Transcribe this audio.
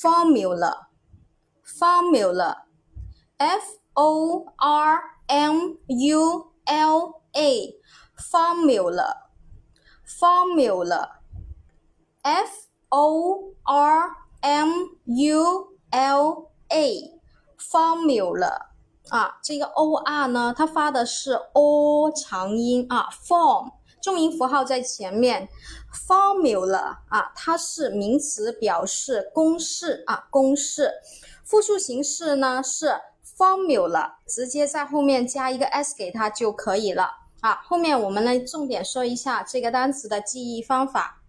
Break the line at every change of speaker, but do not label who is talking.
formula，formula，f o r m u l a，formula，formula，f o r m u l a，formula。啊，这个 o r 呢，它发的是 o 长音啊，form 重音符号在前面，formula 啊，它是名词，表示公式啊，公式。复数形式呢是 formula，直接在后面加一个 s 给它就可以了啊。后面我们来重点说一下这个单词的记忆方法。